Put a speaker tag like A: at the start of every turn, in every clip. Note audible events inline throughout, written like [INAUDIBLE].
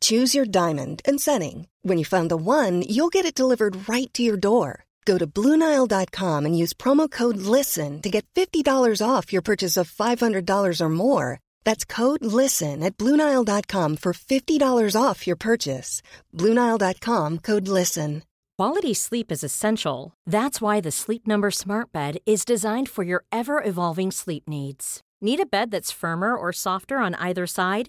A: Choose your diamond and setting. When you find the one, you'll get it delivered right to your door. Go to Bluenile.com and use promo code LISTEN to get $50 off your purchase of $500 or more. That's code LISTEN at Bluenile.com for $50 off your purchase. Bluenile.com code LISTEN.
B: Quality sleep is essential. That's why the Sleep Number Smart Bed is designed for your ever evolving sleep needs. Need a bed that's firmer or softer on either side?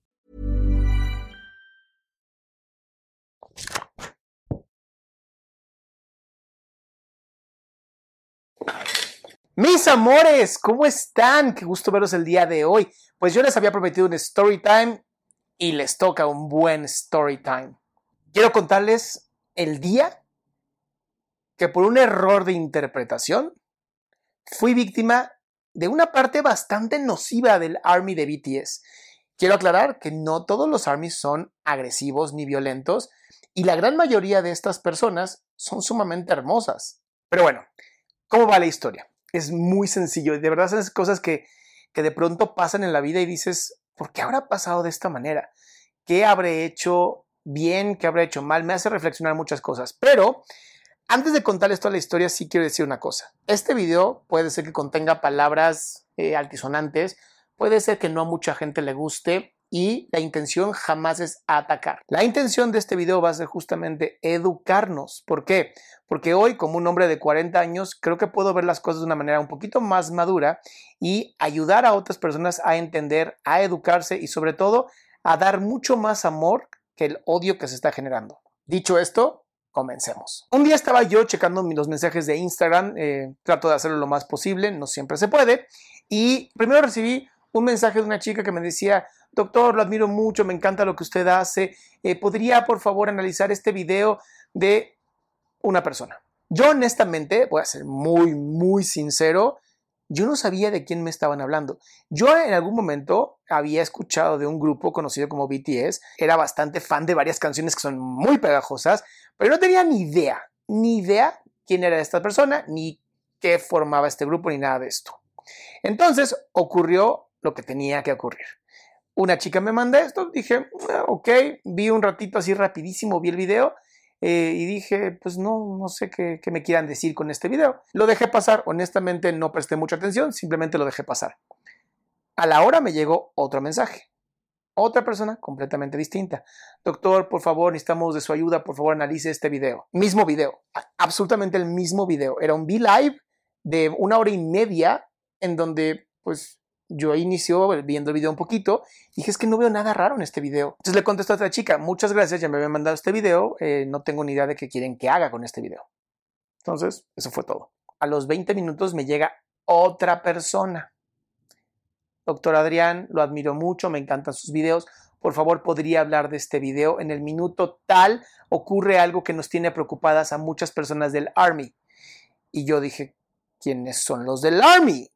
C: Mis amores, ¿cómo están? Qué gusto verlos el día de hoy. Pues yo les había prometido un story time y les toca un buen story time. Quiero contarles el día que por un error de interpretación fui víctima de una parte bastante nociva del Army de BTS. Quiero aclarar que no todos los Armies son agresivos ni violentos y la gran mayoría de estas personas son sumamente hermosas. Pero bueno, ¿cómo va la historia? Es muy sencillo de verdad esas cosas que, que de pronto pasan en la vida y dices, ¿por qué habrá pasado de esta manera? ¿Qué habré hecho bien? ¿Qué habré hecho mal? Me hace reflexionar muchas cosas. Pero antes de contarles toda la historia, sí quiero decir una cosa. Este video puede ser que contenga palabras eh, altisonantes, puede ser que no a mucha gente le guste y la intención jamás es atacar. La intención de este video va a ser justamente educarnos. ¿Por qué? Porque hoy, como un hombre de 40 años, creo que puedo ver las cosas de una manera un poquito más madura y ayudar a otras personas a entender, a educarse y sobre todo a dar mucho más amor que el odio que se está generando. Dicho esto, comencemos. Un día estaba yo checando los mensajes de Instagram, eh, trato de hacerlo lo más posible, no siempre se puede, y primero recibí un mensaje de una chica que me decía, doctor, lo admiro mucho, me encanta lo que usted hace, eh, ¿podría por favor analizar este video de una persona? Yo honestamente, voy a ser muy, muy sincero, yo no sabía de quién me estaban hablando. Yo en algún momento había escuchado de un grupo conocido como BTS, era bastante fan de varias canciones que son muy pegajosas, pero no tenía ni idea, ni idea quién era esta persona, ni qué formaba este grupo, ni nada de esto. Entonces ocurrió lo que tenía que ocurrir. Una chica me manda esto, dije, ah, ok, vi un ratito así rapidísimo, vi el video eh, y dije, pues no, no sé qué, qué me quieran decir con este video. Lo dejé pasar, honestamente no presté mucha atención, simplemente lo dejé pasar. A la hora me llegó otro mensaje. Otra persona completamente distinta. Doctor, por favor, necesitamos de su ayuda, por favor, analice este video. Mismo video, absolutamente el mismo video. Era un V-Live de una hora y media en donde, pues, yo inició viendo el video un poquito y dije, es que no veo nada raro en este video. Entonces le contestó a otra chica, muchas gracias, ya me habían mandado este video, eh, no tengo ni idea de qué quieren que haga con este video. Entonces, eso fue todo. A los 20 minutos me llega otra persona. Doctor Adrián, lo admiro mucho, me encantan sus videos. Por favor, podría hablar de este video. En el minuto tal ocurre algo que nos tiene preocupadas a muchas personas del Army. Y yo dije, ¿quiénes son los del Army?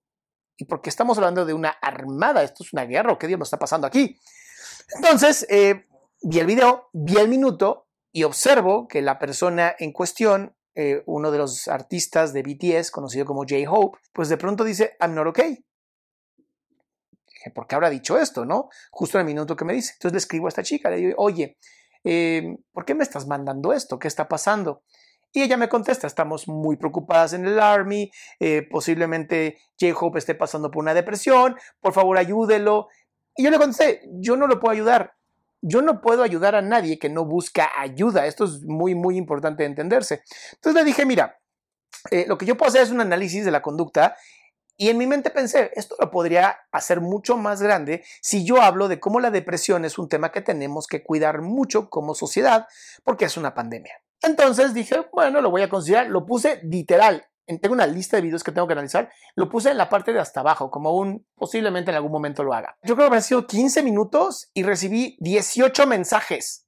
C: Y porque estamos hablando de una armada, esto es una guerra, ¿qué Dios nos está pasando aquí? Entonces, eh, vi el video, vi el minuto y observo que la persona en cuestión, eh, uno de los artistas de BTS, conocido como J-Hope, pues de pronto dice, I'm not okay. ¿Por qué habrá dicho esto, no? Justo en el minuto que me dice. Entonces le escribo a esta chica, le digo, oye, eh, ¿por qué me estás mandando esto? ¿Qué está pasando? Y ella me contesta, estamos muy preocupadas en el Army, eh, posiblemente J-Hope esté pasando por una depresión, por favor ayúdelo. Y yo le contesté, yo no lo puedo ayudar. Yo no puedo ayudar a nadie que no busca ayuda. Esto es muy, muy importante entenderse. Entonces le dije, mira, eh, lo que yo puedo hacer es un análisis de la conducta y en mi mente pensé, esto lo podría hacer mucho más grande si yo hablo de cómo la depresión es un tema que tenemos que cuidar mucho como sociedad porque es una pandemia. Entonces dije, bueno, lo voy a considerar, lo puse literal. Tengo una lista de videos que tengo que analizar, lo puse en la parte de hasta abajo, como un posiblemente en algún momento lo haga. Yo creo que han sido 15 minutos y recibí 18 mensajes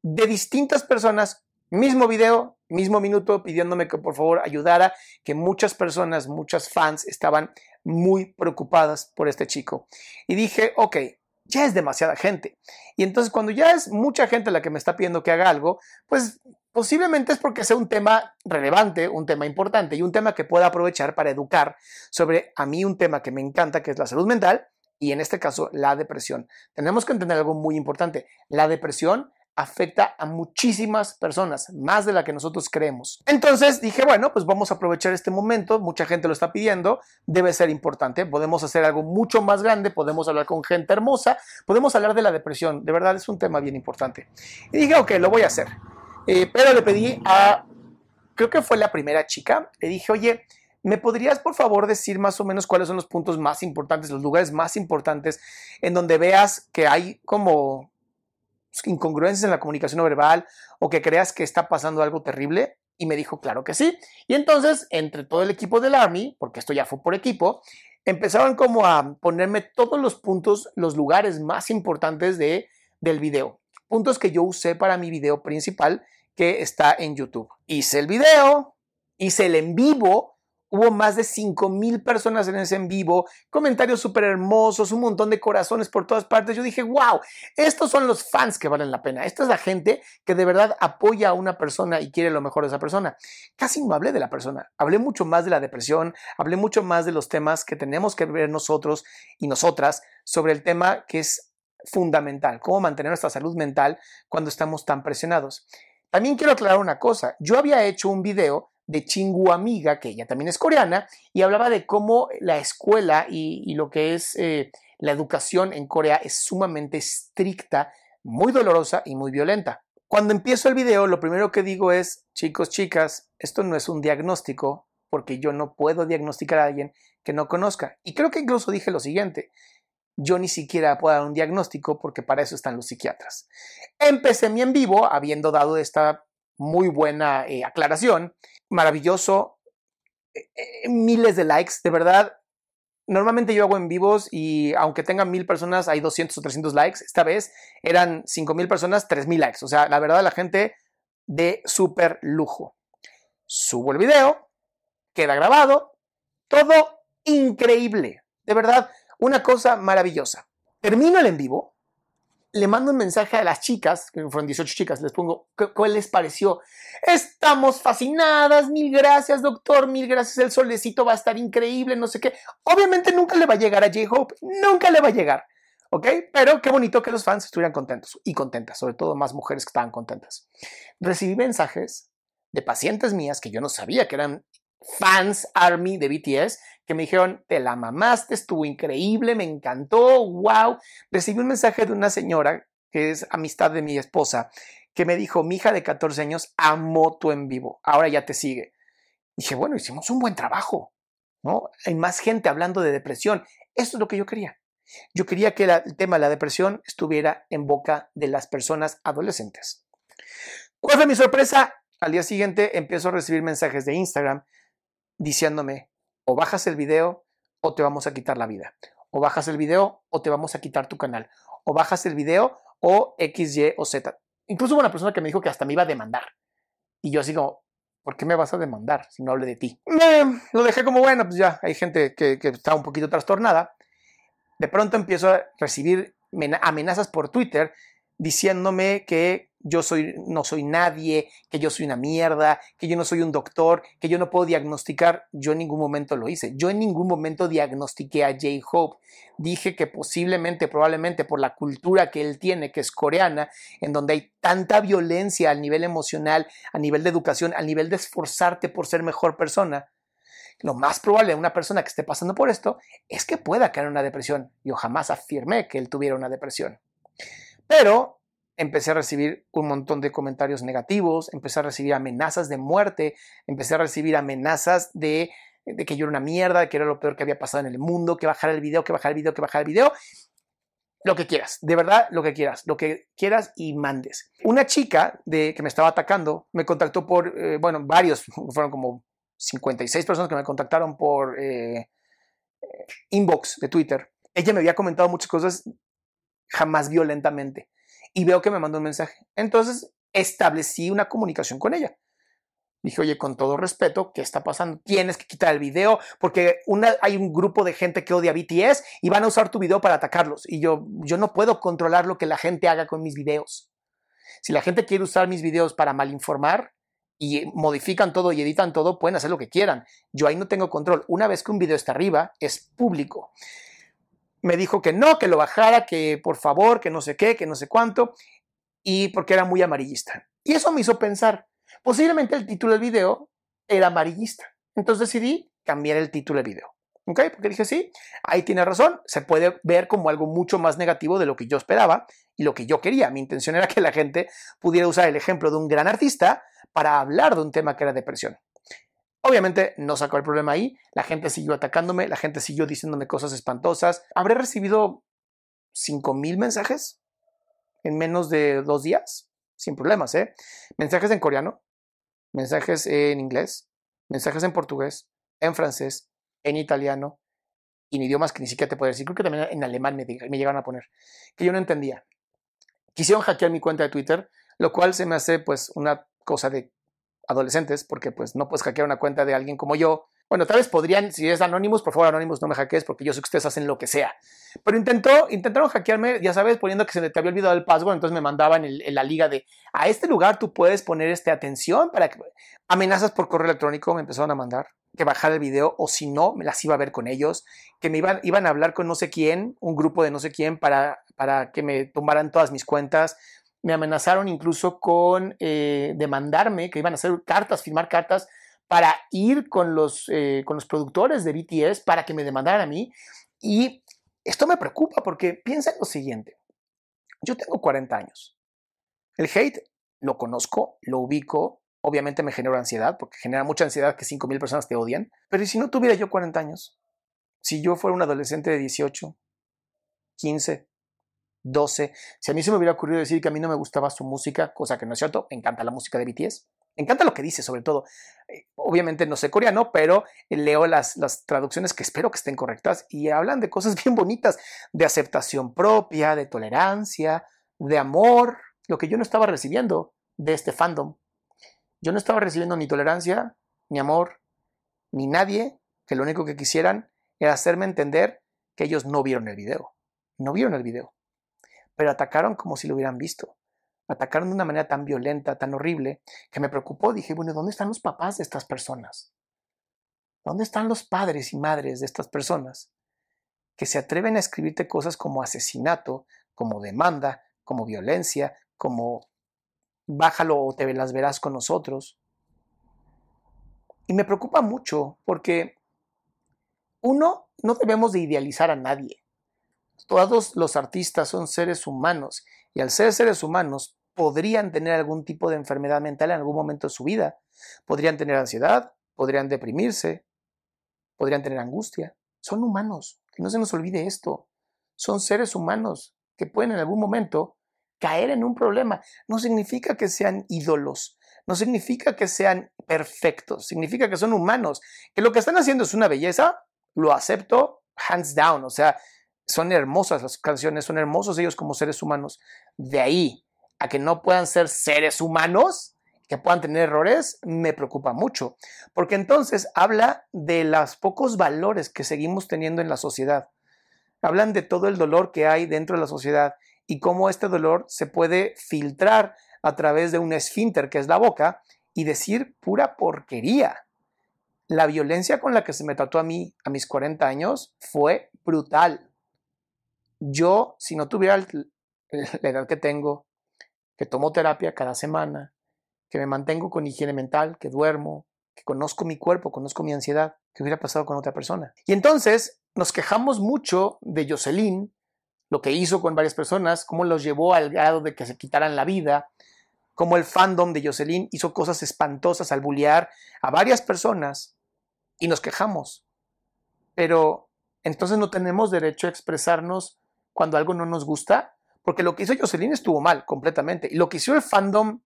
C: de distintas personas, mismo video, mismo minuto pidiéndome que por favor ayudara, que muchas personas, muchas fans estaban muy preocupadas por este chico. Y dije, ok, ya es demasiada gente. Y entonces cuando ya es mucha gente la que me está pidiendo que haga algo, pues posiblemente es porque sea un tema relevante, un tema importante y un tema que pueda aprovechar para educar sobre a mí un tema que me encanta, que es la salud mental y en este caso la depresión. Tenemos que entender algo muy importante. La depresión afecta a muchísimas personas, más de la que nosotros creemos. Entonces dije, bueno, pues vamos a aprovechar este momento, mucha gente lo está pidiendo, debe ser importante, podemos hacer algo mucho más grande, podemos hablar con gente hermosa, podemos hablar de la depresión, de verdad es un tema bien importante. Y dije, ok, lo voy a hacer. Eh, pero le pedí a, creo que fue la primera chica, le dije, oye, ¿me podrías por favor decir más o menos cuáles son los puntos más importantes, los lugares más importantes en donde veas que hay como incongruencias en la comunicación verbal o que creas que está pasando algo terrible? Y me dijo, claro que sí. Y entonces, entre todo el equipo del Army, porque esto ya fue por equipo, empezaron como a ponerme todos los puntos, los lugares más importantes de, del video. Puntos que yo usé para mi video principal que está en YouTube. Hice el video, hice el en vivo Hubo más de 5 mil personas en ese en vivo, comentarios súper hermosos, un montón de corazones por todas partes. Yo dije, wow, estos son los fans que valen la pena. Esta es la gente que de verdad apoya a una persona y quiere lo mejor de esa persona. Casi no hablé de la persona, hablé mucho más de la depresión, hablé mucho más de los temas que tenemos que ver nosotros y nosotras sobre el tema que es fundamental, cómo mantener nuestra salud mental cuando estamos tan presionados. También quiero aclarar una cosa, yo había hecho un video de Chingu Amiga, que ella también es coreana, y hablaba de cómo la escuela y, lo que es eh, la educación en Corea es sumamente estricta, muy dolorosa y muy violenta. Cuando empiezo el video, lo primero que digo es, chicos, chicas, esto no es un diagnóstico, porque yo no puedo diagnosticar a alguien que no conozca. Y creo que incluso dije lo siguiente, yo ni siquiera puedo dar un diagnóstico porque para eso están los psiquiatras. Empecé mi en vivo habiendo dado esta muy buena eh, aclaración maravilloso, eh, eh, miles de likes, de verdad. Normalmente yo hago en vivos y aunque tengan mil personas, hay 200 o 300 likes. Esta vez eran 5 mil personas, 3 mil likes. O sea, la verdad, la gente de súper lujo. Subo el video, queda grabado, todo increíble. De verdad, una cosa maravillosa. Termino el en vivo le mando un mensaje a las chicas, que fueron 18 chicas, les pongo, ¿cuál les pareció? Estamos fascinadas, mil gracias doctor, mil gracias, el solecito va a estar increíble, no sé qué. Obviamente nunca le va a llegar a J-Hope, nunca le va a llegar, ¿ok? Pero qué bonito que los fans estuvieran contentos y contentas, sobre todo más mujeres que estaban contentas. Recibí mensajes de pacientes mías que yo no sabía que eran fans Army de BTS que me dijeron, te la mamaste, estuvo increíble, me encantó, wow. Recibí un mensaje de una señora que es amistad de mi esposa, que me dijo, mi hija de 14 años amó tu en vivo, ahora ya te sigue. dije, bueno, hicimos un buen trabajo, ¿no? Hay más gente hablando de depresión. Esto es lo que yo quería. Yo quería que el tema de la depresión estuviera en boca de las personas adolescentes. ¿Cuál fue mi sorpresa? Al día siguiente empiezo a recibir mensajes de Instagram diciéndome, o bajas el video o te vamos a quitar la vida. O bajas el video o te vamos a quitar tu canal. O bajas el video o X, Y o Z. Incluso hubo una persona que me dijo que hasta me iba a demandar. Y yo como, ¿por qué me vas a demandar si no hable de ti? lo dejé como, bueno, pues ya, hay gente que, que está un poquito trastornada. De pronto empiezo a recibir amenazas por Twitter diciéndome que yo soy, no soy nadie, que yo soy una mierda, que yo no soy un doctor, que yo no puedo diagnosticar. Yo en ningún momento lo hice. Yo en ningún momento diagnostiqué a J-Hope. Dije que posiblemente, probablemente por la cultura que él tiene, que es coreana, en donde hay tanta violencia a nivel emocional, a nivel de educación, a nivel de esforzarte por ser mejor persona, lo más probable de una persona que esté pasando por esto es que pueda caer en una depresión. Yo jamás afirmé que él tuviera una depresión. Pero empecé a recibir un montón de comentarios negativos, empecé a recibir amenazas de muerte, empecé a recibir amenazas de, de que yo era una mierda, que era lo peor que había pasado en el mundo, que bajara el video, que bajara el video, que bajara el video. Lo que quieras, de verdad, lo que quieras, lo que quieras y mandes. Una chica de, que me estaba atacando me contactó por, eh, bueno, varios, [LAUGHS] fueron como 56 personas que me contactaron por eh, inbox de Twitter. Ella me había comentado muchas cosas jamás violentamente y veo que me mandó un mensaje. Entonces establecí una comunicación con ella. Dije, oye, con todo respeto, ¿qué está pasando? Tienes que quitar el video porque hay un grupo de gente que odia BTS y van a usar tu video para atacarlos. Y yo, yo no puedo controlar lo que la gente haga con mis videos. Si la gente quiere usar mis videos para malinformar y modifican todo y editan todo, pueden hacer lo que quieran. Yo ahí no tengo control. Una vez que un video está arriba, es público me dijo que no, que lo bajara, que por favor, que no sé qué, que no sé cuánto, y porque era muy amarillista. Y eso me hizo pensar, posiblemente el título del video era amarillista. Entonces decidí cambiar el título del video. ¿Ok? Porque dije, sí, ahí tiene razón, se puede ver como algo mucho más negativo de lo que yo esperaba y lo que yo quería. Mi intención era que la gente pudiera usar el ejemplo de un gran artista para hablar de un tema que era depresión. Obviamente no sacó el problema ahí, la gente siguió atacándome, la gente siguió diciéndome cosas espantosas. Habré recibido 5.000 mensajes en menos de dos días, sin problemas, ¿eh? Mensajes en coreano, mensajes en inglés, mensajes en portugués, en francés, en italiano, en idiomas que ni siquiera te puedo decir. Creo que también en alemán me, me llegaron a poner, que yo no entendía. Quisieron hackear mi cuenta de Twitter, lo cual se me hace pues una cosa de adolescentes, porque pues no puedes hackear una cuenta de alguien como yo. Bueno, tal vez podrían, si es Anonymous, por favor Anonymous no me hackees porque yo sé que ustedes hacen lo que sea. Pero intentó, intentaron hackearme, ya sabes, poniendo que se te había olvidado el password, entonces me mandaban en, la liga de, a este lugar tú puedes poner este atención para que... Amenazas por correo electrónico me empezaron a mandar, que bajara el video o si no, me las iba a ver con ellos, que me iban, iban a hablar con no sé quién, un grupo de no sé quién para, para que me tomaran todas mis cuentas me amenazaron incluso con eh, demandarme, que iban a hacer cartas, firmar cartas para ir con los, eh, con los productores de BTS para que me demandaran a mí. Y esto me preocupa porque piensa en lo siguiente. Yo tengo 40 años. El hate lo conozco, lo ubico, obviamente me genera ansiedad, porque genera mucha ansiedad que 5.000 personas te odian. Pero ¿y si no tuviera yo 40 años? Si yo fuera un adolescente de 18, 15, 12. Si a mí se me hubiera ocurrido decir que a mí no me gustaba su música, cosa que no es cierto, me encanta la música de BTS. Me encanta lo que dice, sobre todo. Eh, obviamente no sé coreano, pero leo las, las traducciones que espero que estén correctas y hablan de cosas [LAUGHS] bien bonitas, de aceptación propia, de tolerancia, de amor, lo que yo no estaba recibiendo de este fandom. Yo no estaba recibiendo ni tolerancia, ni amor, ni nadie que lo único que quisieran era hacerme entender que ellos no vieron el video. No vieron el video pero atacaron como si lo hubieran visto. Atacaron de una manera tan violenta, tan horrible, que me preocupó. Dije, bueno, ¿dónde están los papás de estas personas? ¿Dónde están los padres y madres de estas personas que se atreven a escribirte cosas como asesinato, como demanda, como violencia, como bájalo o te las verás con nosotros? Y me preocupa mucho porque uno, no debemos de idealizar a nadie. Todos los artistas son seres humanos y al ser seres humanos podrían tener algún tipo de enfermedad mental en algún momento de su vida. Podrían tener ansiedad, podrían deprimirse, podrían tener angustia. Son humanos, que no se nos olvide esto. Son seres humanos que pueden en algún momento caer en un problema. No significa que sean ídolos, no significa que sean perfectos, significa que son humanos, que lo que están haciendo es una belleza, lo acepto hands down, o sea, son hermosas las canciones, son hermosos ellos como seres humanos. De ahí a que no puedan ser seres humanos, que puedan tener errores, me preocupa mucho, porque entonces habla de los pocos valores que seguimos teniendo en la sociedad. Hablan de todo el dolor que hay dentro de la sociedad y cómo este dolor se puede filtrar a través de un esfínter que es la boca y decir pura porquería. La violencia con la que se me trató a mí a mis 40 años fue brutal yo, si no tuviera la edad que tengo, que tomo terapia cada semana, que me mantengo con higiene mental, que duermo, que conozco mi cuerpo, conozco mi ansiedad, ¿qué hubiera pasado con otra persona? Y entonces nos quejamos mucho de Jocelyn lo que hizo con varias personas, cómo los llevó al grado de que se quitaran la vida, cómo el fandom de Jocelyn hizo cosas espantosas al bullear a varias personas y nos quejamos. Pero entonces no tenemos derecho a expresarnos cuando algo no nos gusta, porque lo que hizo Jocelyn estuvo mal completamente. Y lo que hizo el fandom,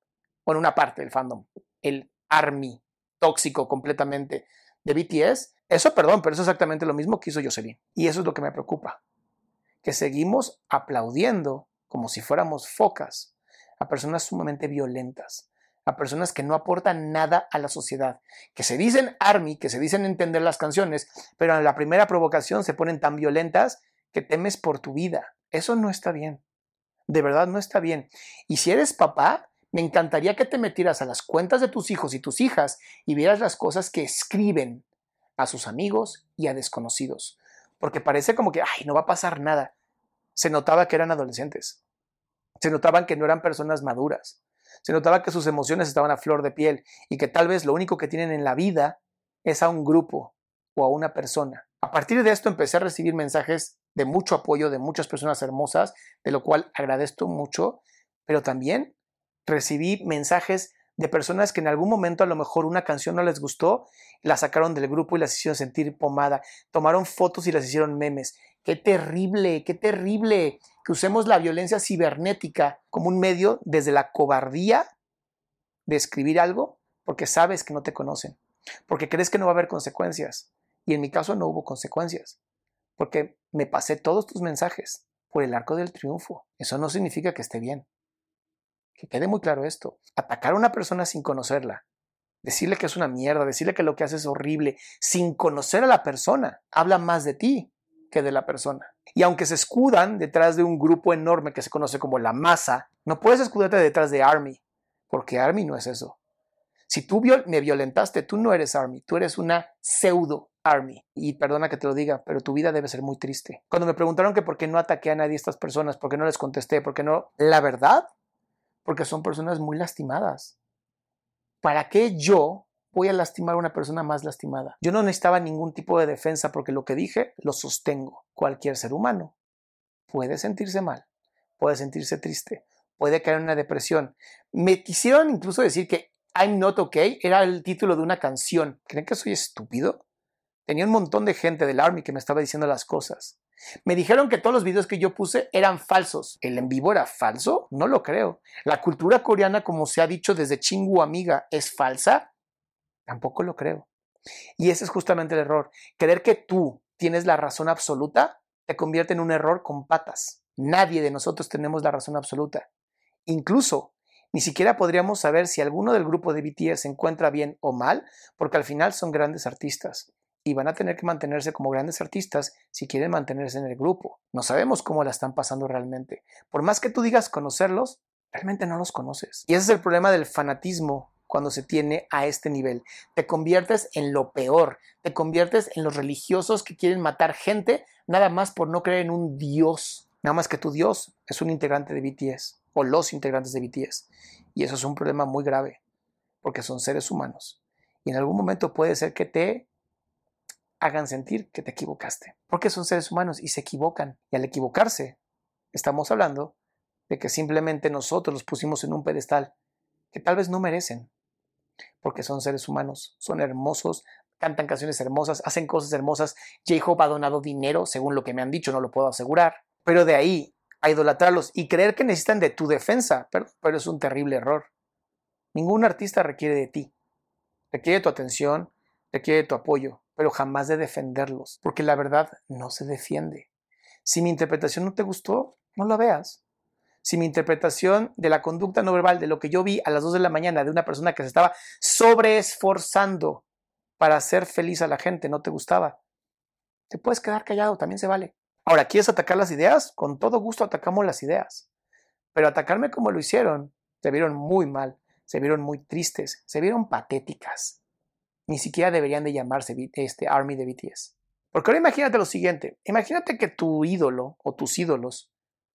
C: bueno, una parte del fandom, el army tóxico completamente de BTS, eso perdón, pero eso es exactamente lo mismo que hizo Jocelyn. Y eso es lo que me preocupa, que seguimos aplaudiendo como si fuéramos focas a personas sumamente violentas, a personas que no aportan nada a la sociedad, que se dicen army, que se dicen entender las canciones, pero en la primera provocación se ponen tan violentas que temes por tu vida. Eso no está bien. De verdad no está bien. Y si eres papá, me encantaría que te metieras a las cuentas de tus hijos y tus hijas y vieras las cosas que escriben a sus amigos y a desconocidos. Porque parece como que, ay, no va a pasar nada. Se notaba que eran adolescentes. Se notaban que no eran personas maduras. Se notaba que sus emociones estaban a flor de piel y que tal vez lo único que tienen en la vida es a un grupo o a una persona. A partir de esto empecé a recibir mensajes de mucho apoyo de muchas personas hermosas, de lo cual agradezco mucho, pero también recibí mensajes de personas que en algún momento a lo mejor una canción no les gustó, la sacaron del grupo y las hicieron sentir pomada, tomaron fotos y las hicieron memes. Qué terrible, qué terrible que usemos la violencia cibernética como un medio desde la cobardía de escribir algo porque sabes que no te conocen, porque crees que no va a haber consecuencias. Y en mi caso no hubo consecuencias, porque me pasé todos tus mensajes por el arco del triunfo. Eso no significa que esté bien. Que quede muy claro esto. Atacar a una persona sin conocerla, decirle que es una mierda, decirle que lo que hace es horrible, sin conocer a la persona, habla más de ti que de la persona. Y aunque se escudan detrás de un grupo enorme que se conoce como la masa, no puedes escudarte detrás de Army, porque Army no es eso. Si tú me violentaste, tú no eres Army, tú eres una pseudo Army. Y perdona que te lo diga, pero tu vida debe ser muy triste. Cuando me preguntaron que por qué no ataqué a nadie estas personas, por qué no les contesté, por qué no... La verdad porque son personas muy lastimadas. ¿Para qué yo voy a lastimar a una persona más lastimada? Yo no necesitaba ningún tipo de defensa porque lo que dije lo sostengo. Cualquier ser humano puede sentirse mal, puede sentirse triste, puede caer en una depresión. Me quisieron incluso decir que I'm not okay era el título de una canción. ¿Creen que soy estúpido? Tenía un montón de gente del Army que me estaba diciendo las cosas. Me dijeron que todos los videos que yo puse eran falsos. ¿El en vivo era falso? No lo creo. ¿La cultura coreana, como se ha dicho desde Chingu Amiga, es falsa? Tampoco lo creo. Y ese es justamente el error. Creer que tú tienes la razón absoluta te convierte en un error con patas. Nadie de nosotros tenemos la razón absoluta. Incluso, ni siquiera podríamos saber si alguno del grupo de BTS se encuentra bien o mal, porque al final son grandes artistas y van a tener que mantenerse como grandes artistas si quieren mantenerse en el grupo. No sabemos cómo la están pasando realmente. Por más que tú digas conocerlos, realmente no los conoces. Y ese es el problema del fanatismo cuando se tiene a este nivel. Te conviertes en lo peor, te conviertes en los religiosos que quieren matar gente nada más por no creer en un Dios. Nada más que tu Dios es un integrante de BTS o los integrantes de BTS. Y eso es un problema muy grave, porque son seres humanos. Y en algún momento puede ser que te hagan sentir que te equivocaste, porque son seres humanos y se equivocan. Y al equivocarse, estamos hablando de que simplemente nosotros los pusimos en un pedestal que tal vez no merecen, porque son seres humanos, son hermosos, cantan canciones hermosas, hacen cosas hermosas. J-Hope ha donado dinero, según lo que me han dicho, no lo puedo asegurar, pero de ahí a idolatrarlos y creer que necesitan de tu defensa, pero, pero es un terrible error. Ningún artista requiere de ti, requiere tu atención, requiere tu apoyo, pero jamás de defenderlos, porque la verdad no se defiende. Si mi interpretación no te gustó, no la veas. Si mi interpretación de la conducta no verbal, de lo que yo vi a las 2 de la mañana de una persona que se estaba sobreesforzando para hacer feliz a la gente, no te gustaba, te puedes quedar callado, también se vale. Ahora, ¿quieres atacar las ideas? Con todo gusto atacamos las ideas. Pero atacarme como lo hicieron, se vieron muy mal, se vieron muy tristes, se vieron patéticas ni siquiera deberían de llamarse este Army de BTS. Porque ahora imagínate lo siguiente, imagínate que tu ídolo o tus ídolos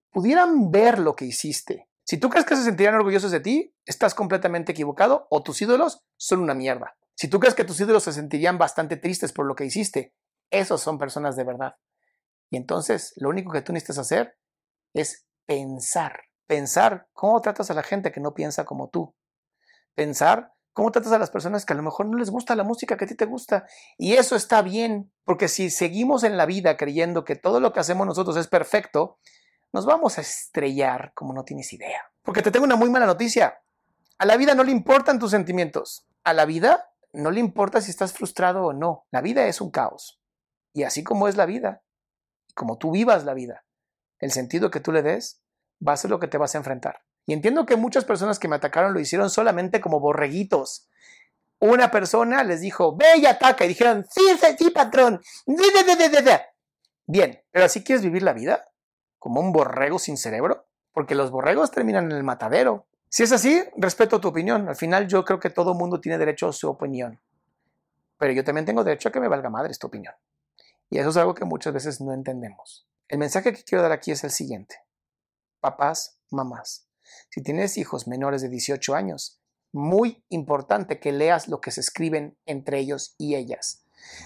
C: pudieran ver lo que hiciste. Si tú crees que se sentirían orgullosos de ti, estás completamente equivocado o tus ídolos son una mierda. Si tú crees que tus ídolos se sentirían bastante tristes por lo que hiciste, esos son personas de verdad. Y entonces lo único que tú necesitas hacer es pensar. Pensar cómo tratas a la gente que no piensa como tú. Pensar cómo tratas a las personas que a lo mejor no les gusta la música que a ti te gusta. Y eso está bien, porque si seguimos en la vida creyendo que todo lo que hacemos nosotros es perfecto, nos vamos a estrellar como no tienes idea. Porque te tengo una muy mala noticia. A la vida no le importan tus sentimientos. A la vida no le importa si estás frustrado o no. La vida es un caos. Y así como es la vida, como tú vivas la vida, el sentido que tú le des, va a ser lo que te vas a enfrentar. Y entiendo que muchas personas que me atacaron lo hicieron solamente como borreguitos. Una persona les dijo, ve y ataca. Y dijeron, sí, sí, sí, patrón. Bien, pero así quieres vivir la vida? ¿Como un borrego sin cerebro? Porque los borregos terminan en el matadero. Si es así, respeto tu opinión. Al final yo creo que todo mundo tiene derecho a su opinión. Pero yo también tengo derecho a que me valga madre esta opinión. Y eso es algo que muchas veces no entendemos. El mensaje que quiero dar aquí es el siguiente. Papás, mamás, si tienes hijos menores de 18 años, muy importante que leas lo que se escriben entre ellos y ellas.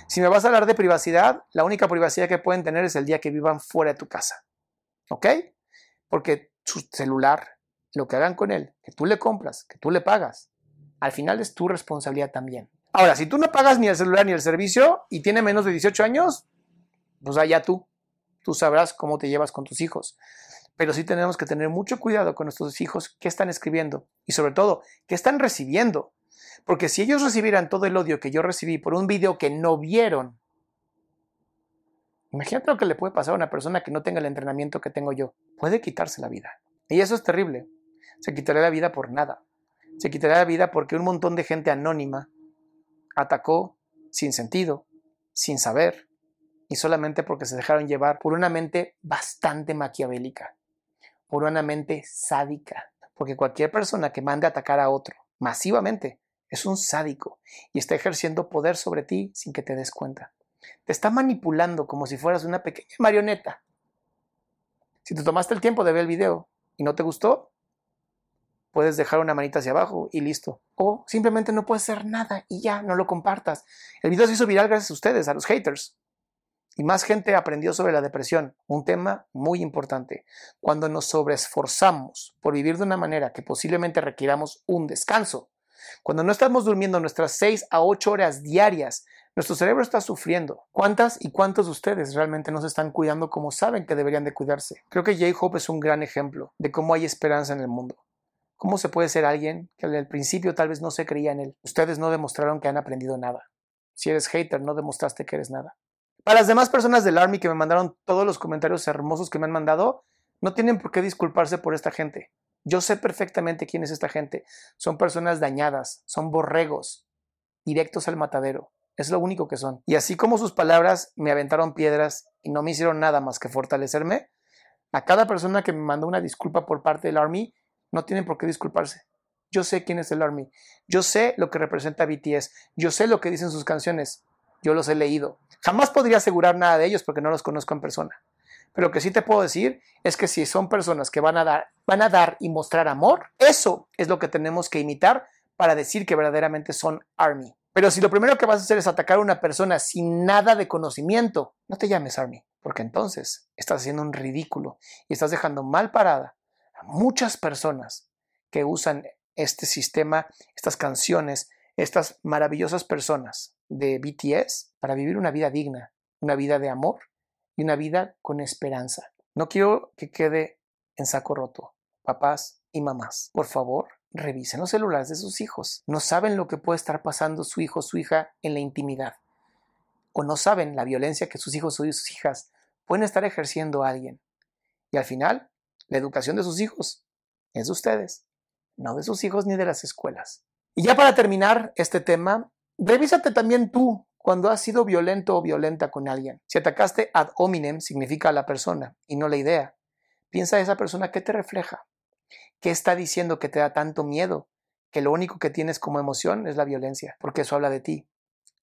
C: Si me vas a hablar de privacidad, la única privacidad que pueden tener es el día que vivan fuera de tu casa. ¿Ok? Porque su celular, lo que hagan con él, que tú le compras, que tú le pagas, al final es tu responsabilidad también. Ahora, si tú no pagas ni el celular ni el servicio y tiene menos de 18 años, pues allá tú. Tú sabrás cómo te llevas con tus hijos. Pero sí tenemos que tener mucho cuidado con nuestros hijos, qué están escribiendo y sobre todo, qué están recibiendo. Porque si ellos recibieran todo el odio que yo recibí por un video que no vieron, imagínate lo que le puede pasar a una persona que no tenga el entrenamiento que tengo yo. Puede quitarse la vida. Y eso es terrible. Se quitaría la vida por nada. Se quitaría la vida porque un montón de gente anónima atacó sin sentido, sin saber, y solamente porque se dejaron llevar por una mente bastante maquiavélica, por una mente sádica, porque cualquier persona que mande a atacar a otro masivamente es un sádico y está ejerciendo poder sobre ti sin que te des cuenta. Te está manipulando como si fueras una pequeña marioneta. Si te tomaste el tiempo de ver el video y no te gustó, puedes dejar una manita hacia abajo y listo. O simplemente no puedes hacer nada y ya, no lo compartas. El video se hizo viral gracias a ustedes, a los haters. Y más gente aprendió sobre la depresión, un tema muy importante. Cuando nos sobreesforzamos por vivir de una manera que posiblemente requiramos un descanso, cuando no estamos durmiendo nuestras 6 a 8 horas diarias, nuestro cerebro está sufriendo. ¿Cuántas y cuántos de ustedes realmente no se están cuidando como saben que deberían de cuidarse? Creo que J-Hope es un gran ejemplo de cómo hay esperanza en el mundo. ¿Cómo se puede ser alguien que al principio tal vez no se creía en él? Ustedes no demostraron que han aprendido nada. Si eres hater, no demostraste que eres nada. Para las demás personas del Army que me mandaron todos los comentarios hermosos que me han mandado, no tienen por qué disculparse por esta gente. Yo sé perfectamente quién es esta gente. Son personas dañadas, son borregos, directos al matadero. Es lo único que son. Y así como sus palabras me aventaron piedras y no me hicieron nada más que fortalecerme, a cada persona que me mandó una disculpa por parte del Army, no tienen por qué disculparse. Yo sé quién es el Army. Yo sé lo que representa BTS. Yo sé lo que dicen sus canciones. Yo los he leído. Jamás podría asegurar nada de ellos porque no los conozco en persona. Pero lo que sí te puedo decir es que si son personas que van a dar, van a dar y mostrar amor, eso es lo que tenemos que imitar para decir que verdaderamente son Army. Pero si lo primero que vas a hacer es atacar a una persona sin nada de conocimiento, no te llames Army, porque entonces estás haciendo un ridículo y estás dejando mal parada a muchas personas que usan este sistema, estas canciones, estas maravillosas personas de BTS para vivir una vida digna, una vida de amor y una vida con esperanza. No quiero que quede en saco roto. Papás y mamás, por favor, revisen los celulares de sus hijos. No saben lo que puede estar pasando su hijo o su hija en la intimidad. O no saben la violencia que sus hijos o sus hijas pueden estar ejerciendo a alguien. Y al final, la educación de sus hijos es de ustedes, no de sus hijos ni de las escuelas. Y ya para terminar este tema, Revísate también tú cuando has sido violento o violenta con alguien. Si atacaste ad hominem, significa a la persona y no la idea. Piensa esa persona qué te refleja. ¿Qué está diciendo que te da tanto miedo? Que lo único que tienes como emoción es la violencia, porque eso habla de ti,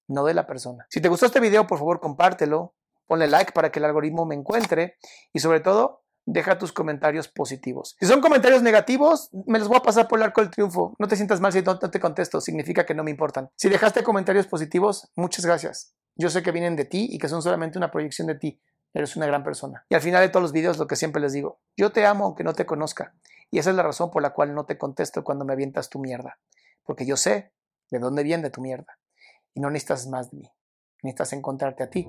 C: no de la persona. Si te gustó este video, por favor compártelo, ponle like para que el algoritmo me encuentre y sobre todo deja tus comentarios positivos. Si son comentarios negativos, me los voy a pasar por el arco del triunfo. No te sientas mal si no te contesto, significa que no me importan. Si dejaste comentarios positivos, muchas gracias. Yo sé que vienen de ti y que son solamente una proyección de ti. Eres una gran persona. Y al final de todos los videos lo que siempre les digo, yo te amo aunque no te conozca. Y esa es la razón por la cual no te contesto cuando me avientas tu mierda. Porque yo sé de dónde viene tu mierda. Y no necesitas más de mí. Necesitas encontrarte a ti.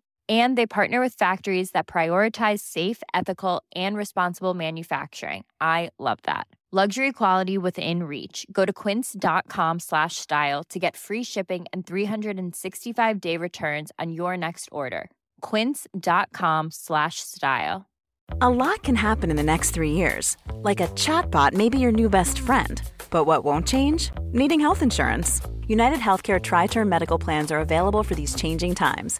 D: And they partner with factories that prioritize safe, ethical, and responsible manufacturing. I love that. Luxury quality within reach. Go to quince.com slash style to get free shipping and 365 day returns on your next order. Quince.com slash style.
E: A lot can happen in the next three years. Like a chatbot may be your new best friend. But what won't change? Needing health insurance. United Healthcare Tri Term Medical Plans are available for these changing times.